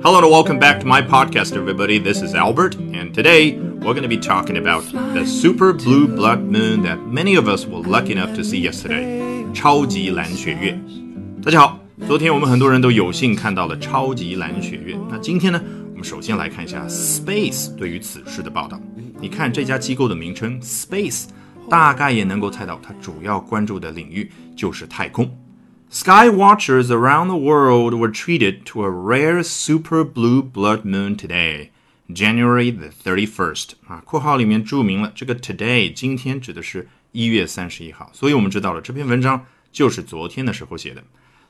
Hello and welcome back to my podcast, everybody. This is Albert, and today we're going to be talking about the super blue blood moon that many of us were lucky enough to see yesterday. 超级蓝血月。大家好，昨天我们很多人都有幸看到了超级蓝血月。那今天呢，我们首先来看一下 Space 对于此事的报道。你看这家机构的名称 Space，大概也能够猜到它主要关注的领域就是太空。Sky watchers around the world were treated to a rare super blue blood moon today, January the 31st. 啊，括号里面注明了这个 today 今天指的是一月三十一号，所以我们知道了这篇文章就是昨天的时候写的。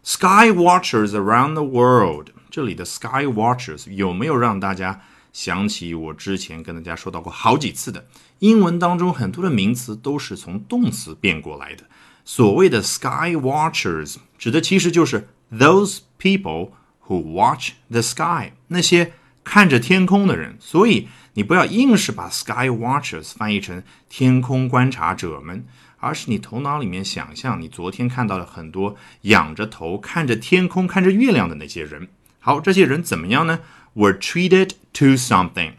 Sky watchers around the world，这里的 sky watchers 有没有让大家想起我之前跟大家说到过好几次的英文当中很多的名词都是从动词变过来的。所谓的 sky watchers 指的其实就是 those people who watch the sky，那些看着天空的人。所以你不要硬是把 sky watchers 翻译成天空观察者们，而是你头脑里面想象你昨天看到了很多仰着头看着天空、看着月亮的那些人。好，这些人怎么样呢？Were treated to something。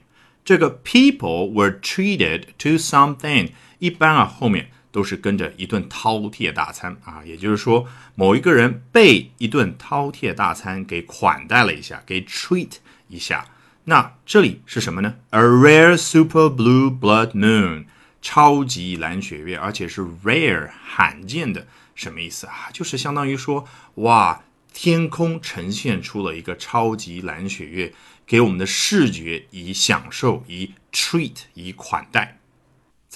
这个 people were treated to something，一般啊后面。都是跟着一顿饕餮大餐啊，也就是说，某一个人被一顿饕餮大餐给款待了一下，给 treat 一下。那这里是什么呢？A rare super blue blood moon，超级蓝血月，而且是 rare 罕见的，什么意思啊？就是相当于说，哇，天空呈现出了一个超级蓝血月，给我们的视觉以享受，以 treat，以款待。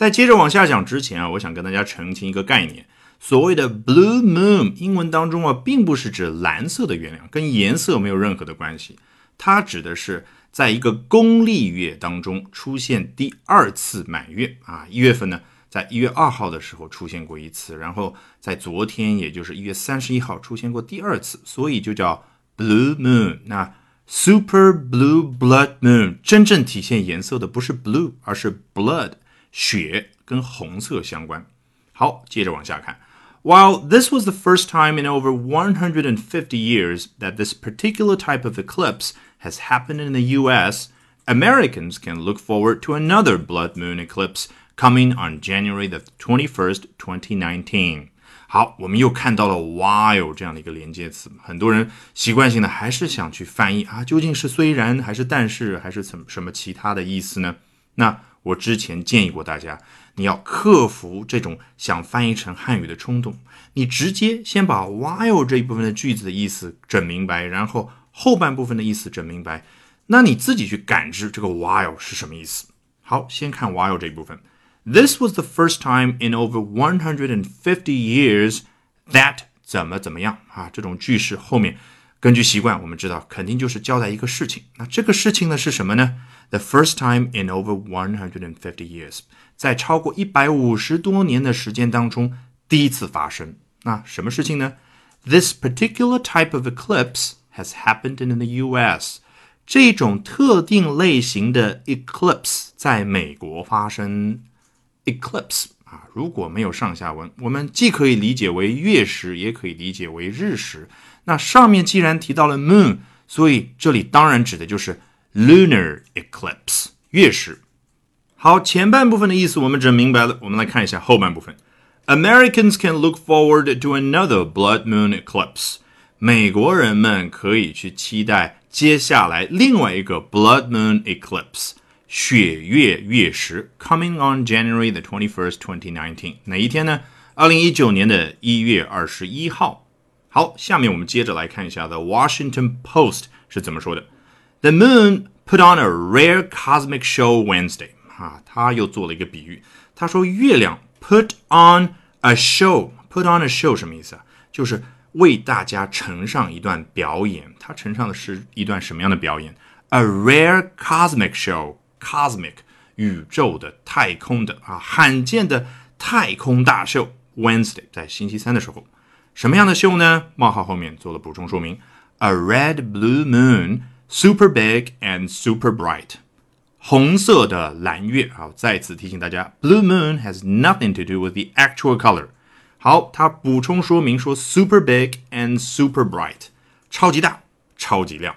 在接着往下讲之前啊，我想跟大家澄清一个概念：所谓的 blue moon，英文当中啊，并不是指蓝色的月亮，跟颜色没有任何的关系。它指的是在一个公历月当中出现第二次满月啊。一月份呢，在一月二号的时候出现过一次，然后在昨天，也就是一月三十一号出现过第二次，所以就叫 blue moon。那 super blue blood moon 真正体现颜色的不是 blue，而是 blood。血跟红色相关。好，接着往下看。While this was the first time in over 150 years that this particular type of eclipse has happened in the US, Americans can look forward to another blood moon eclipse coming on January the 21st, 2019. 好，我们又看到了 while 这样的一个连接词，很多人习惯性的还是想去翻译啊，究竟是虽然还是但是还是什什么其他的意思呢？那 我之前建议过大家，你要克服这种想翻译成汉语的冲动，你直接先把 while 这一部分的句子的意思整明白，然后后半部分的意思整明白，那你自己去感知这个 while 是什么意思。好，先看 while 这一部分。This was the first time in over 150 years that 怎么怎么样啊？这种句式后面。根据习惯，我们知道肯定就是交代一个事情。那这个事情呢是什么呢？The first time in over one hundred and fifty years，在超过一百五十多年的时间当中第一次发生。那什么事情呢？This particular type of eclipse has happened in the U.S. 这种特定类型的 eclipse 在美国发生。eclipse 啊，如果没有上下文，我们既可以理解为月食，也可以理解为日食。那上面既然提到了 moon，所以这里当然指的就是 lunar eclipse 月食。好，前半部分的意思我们整明白了，我们来看一下后半部分。Americans can look forward to another blood moon eclipse。美国人们可以去期待接下来另外一个 blood moon eclipse 血月月食，coming on January the twenty first, twenty nineteen。哪一天呢？二零一九年的一月二十一号。好，下面我们接着来看一下《The Washington Post》是怎么说的。The moon put on a rare cosmic show Wednesday。啊，他又做了一个比喻。他说月亮 put on a show。put on a show 什么意思啊？就是为大家呈上一段表演。他呈上的是一段什么样的表演？A rare cosmic show。cosmic 宇宙的、太空的啊，罕见的太空大秀。Wednesday 在星期三的时候。什么样的秀呢？冒号后面做了补充说明：A red blue moon, super big and super bright。红色的蓝月。好，再次提醒大家，blue moon has nothing to do with the actual color。好，他补充说明说，super big and super bright，超级大，超级亮。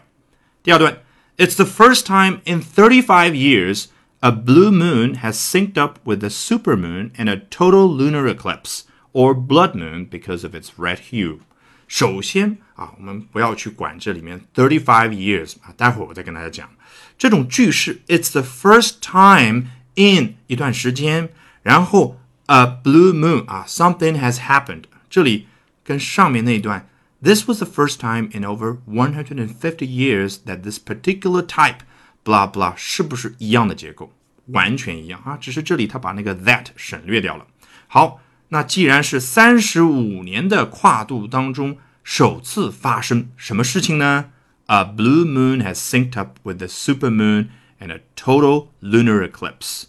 第二段 It's the first time in 35 years a blue moon has synced up with a supermoon and a total lunar eclipse, or blood moon because of its red hue. 首先啊，我们不要去管这里面 thirty five years 啊，待会儿我再跟大家讲。这种句式，it's the first time in 一段时间，然后 a blue moon 啊，something has happened。这里跟上面那一段，this was the first time in over one hundred and fifty years that this particular type blah blah 是不是一样的结构？完全一样啊，只是这里他把那个 that 省略掉了。好。 那既然是三十五年的跨度当中首次发生什么事情呢？A blue moon has synced up with the super moon and a total lunar eclipse。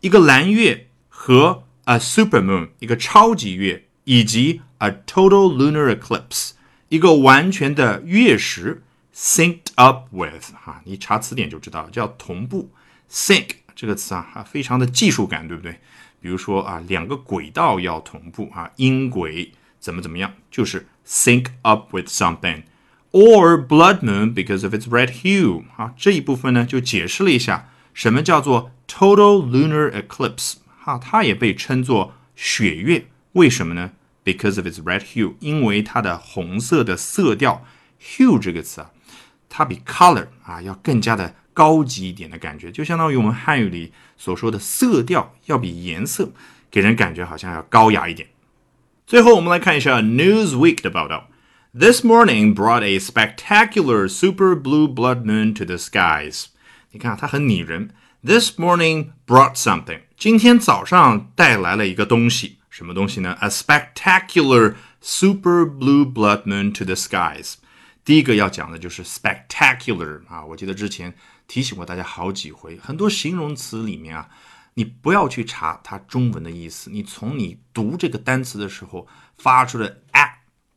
一个蓝月和 a super moon，一个超级月，以及 a total lunar eclipse，一个完全的月食 synced up with。哈，你查词典就知道了，叫同步。sync 这个词啊，非常的技术感，对不对？比如说啊，两个轨道要同步啊，音轨怎么怎么样，就是 sync up with something。or blood moon because of its red hue 啊，这一部分呢就解释了一下什么叫做 total lunar eclipse 哈，它也被称作血月，为什么呢？Because of its red hue，因为它的红色的色调 hue 这个词啊，它比 color 啊要更加的。高级一点的感觉，就相当于我们汉语里所说的色调，要比颜色给人感觉好像要高雅一点。最后，我们来看一下 Newsweek 的报道。This morning brought a spectacular super blue blood moon to the skies。你看，它很拟人。This morning brought something。今天早上带来了一个东西，什么东西呢？A spectacular super blue blood moon to the skies。第一个要讲的就是 spectacular 啊，我记得之前 提醒过大家好几回，很多形容词里面啊，你不要去查它中文的意思，你从你读这个单词的时候发出的啊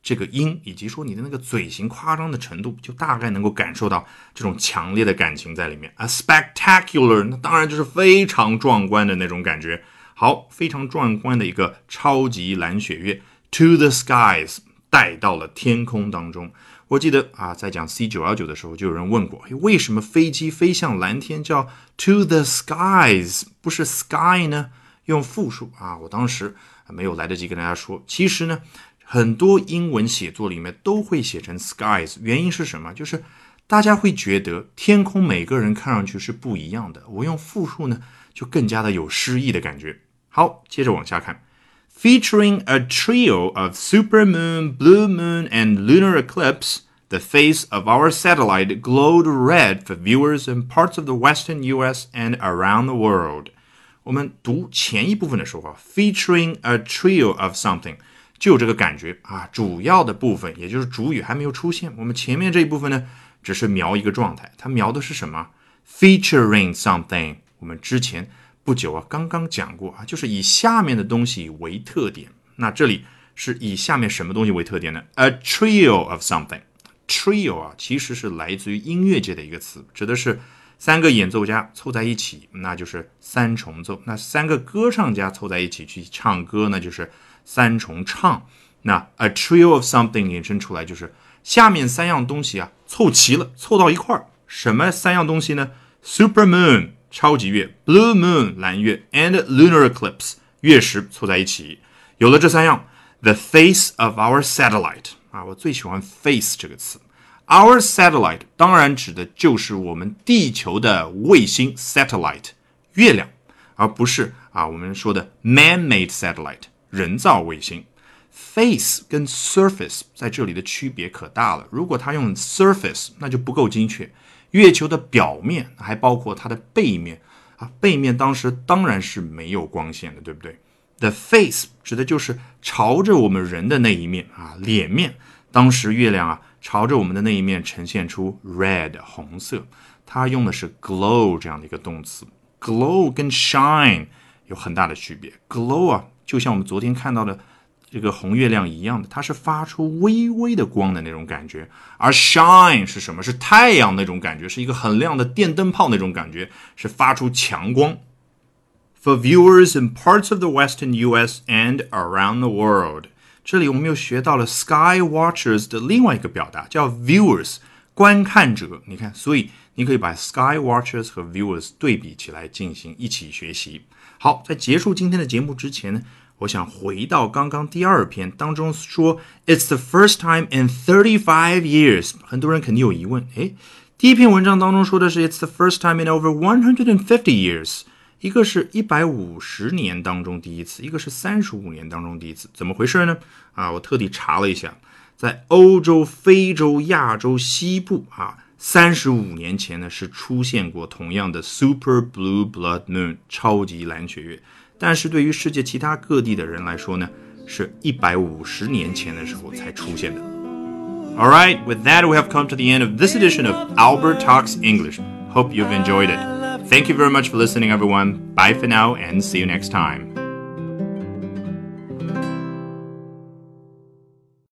这个音，以及说你的那个嘴型夸张的程度，就大概能够感受到这种强烈的感情在里面。A spectacular，那当然就是非常壮观的那种感觉。好，非常壮观的一个超级蓝雪月，to the skies，带到了天空当中。我记得啊，在讲 C 九幺九的时候，就有人问过，为什么飞机飞向蓝天叫 to the skies，不是 sky 呢？用复数啊，我当时没有来得及跟大家说。其实呢，很多英文写作里面都会写成 skies，原因是什么？就是大家会觉得天空每个人看上去是不一样的，我用复数呢，就更加的有诗意的感觉。好，接着往下看。featuring a trio of supermoon, blue moon, and lunar eclipse, the face of our satellite glowed red for viewers in parts of the western U.S. and around the world. 我们读前一部分的时候啊，featuring a trio of something，就有这个感觉啊。主要的部分，也就是主语还没有出现。我们前面这一部分呢，只是描一个状态，它描的是什么？featuring something。我们之前 不久啊，刚刚讲过啊，就是以下面的东西为特点。那这里是以下面什么东西为特点呢？A trio of something。trio 啊，其实是来自于音乐界的一个词，指的是三个演奏家凑在一起，那就是三重奏。那三个歌唱家凑在一起去唱歌，那就是三重唱。那 a trio of something 引申出来就是下面三样东西啊，凑齐了，凑到一块儿。什么三样东西呢？Super moon。超级月 （blue moon） 蓝月 and lunar eclipse 月食凑在一起，有了这三样，the face of our satellite 啊，我最喜欢 face 这个词。Our satellite 当然指的就是我们地球的卫星 satellite 月亮，而不是啊我们说的 man-made satellite 人造卫星。Face 跟 surface 在这里的区别可大了，如果它用 surface，那就不够精确。月球的表面还包括它的背面啊，背面当时当然是没有光线的，对不对？The face 指的就是朝着我们人的那一面啊，脸面。当时月亮啊朝着我们的那一面呈现出 red 红色，它用的是 glow 这样的一个动词。glow 跟 shine 有很大的区别。glow 啊，就像我们昨天看到的。这个红月亮一样的，它是发出微微的光的那种感觉，而 shine 是什么？是太阳那种感觉，是一个很亮的电灯泡那种感觉，是发出强光。For viewers in parts of the western U.S. and around the world，这里我们又学到了 sky watchers 的另外一个表达，叫 viewers，观看者。你看，所以你可以把 sky watchers 和 viewers 对比起来进行一起学习。好，在结束今天的节目之前呢，我想回到刚刚第二篇当中说，It's the first time in thirty-five years。很多人肯定有疑问，诶，第一篇文章当中说的是 It's the first time in over one hundred and fifty years。一个是一百五十年当中第一次，一个是三十五年当中第一次，怎么回事呢？啊，我特地查了一下，在欧洲、非洲、亚洲西部啊，三十五年前呢是出现过同样的 Super Blue Blood Moon 超级蓝血月，但是对于世界其他各地的人来说呢，是一百五十年前的时候才出现的。All right, with that, we have come to the end of this edition of Albert Talks English. Hope you've enjoyed it. Thank you very much for listening, everyone. Bye for now and see you next time.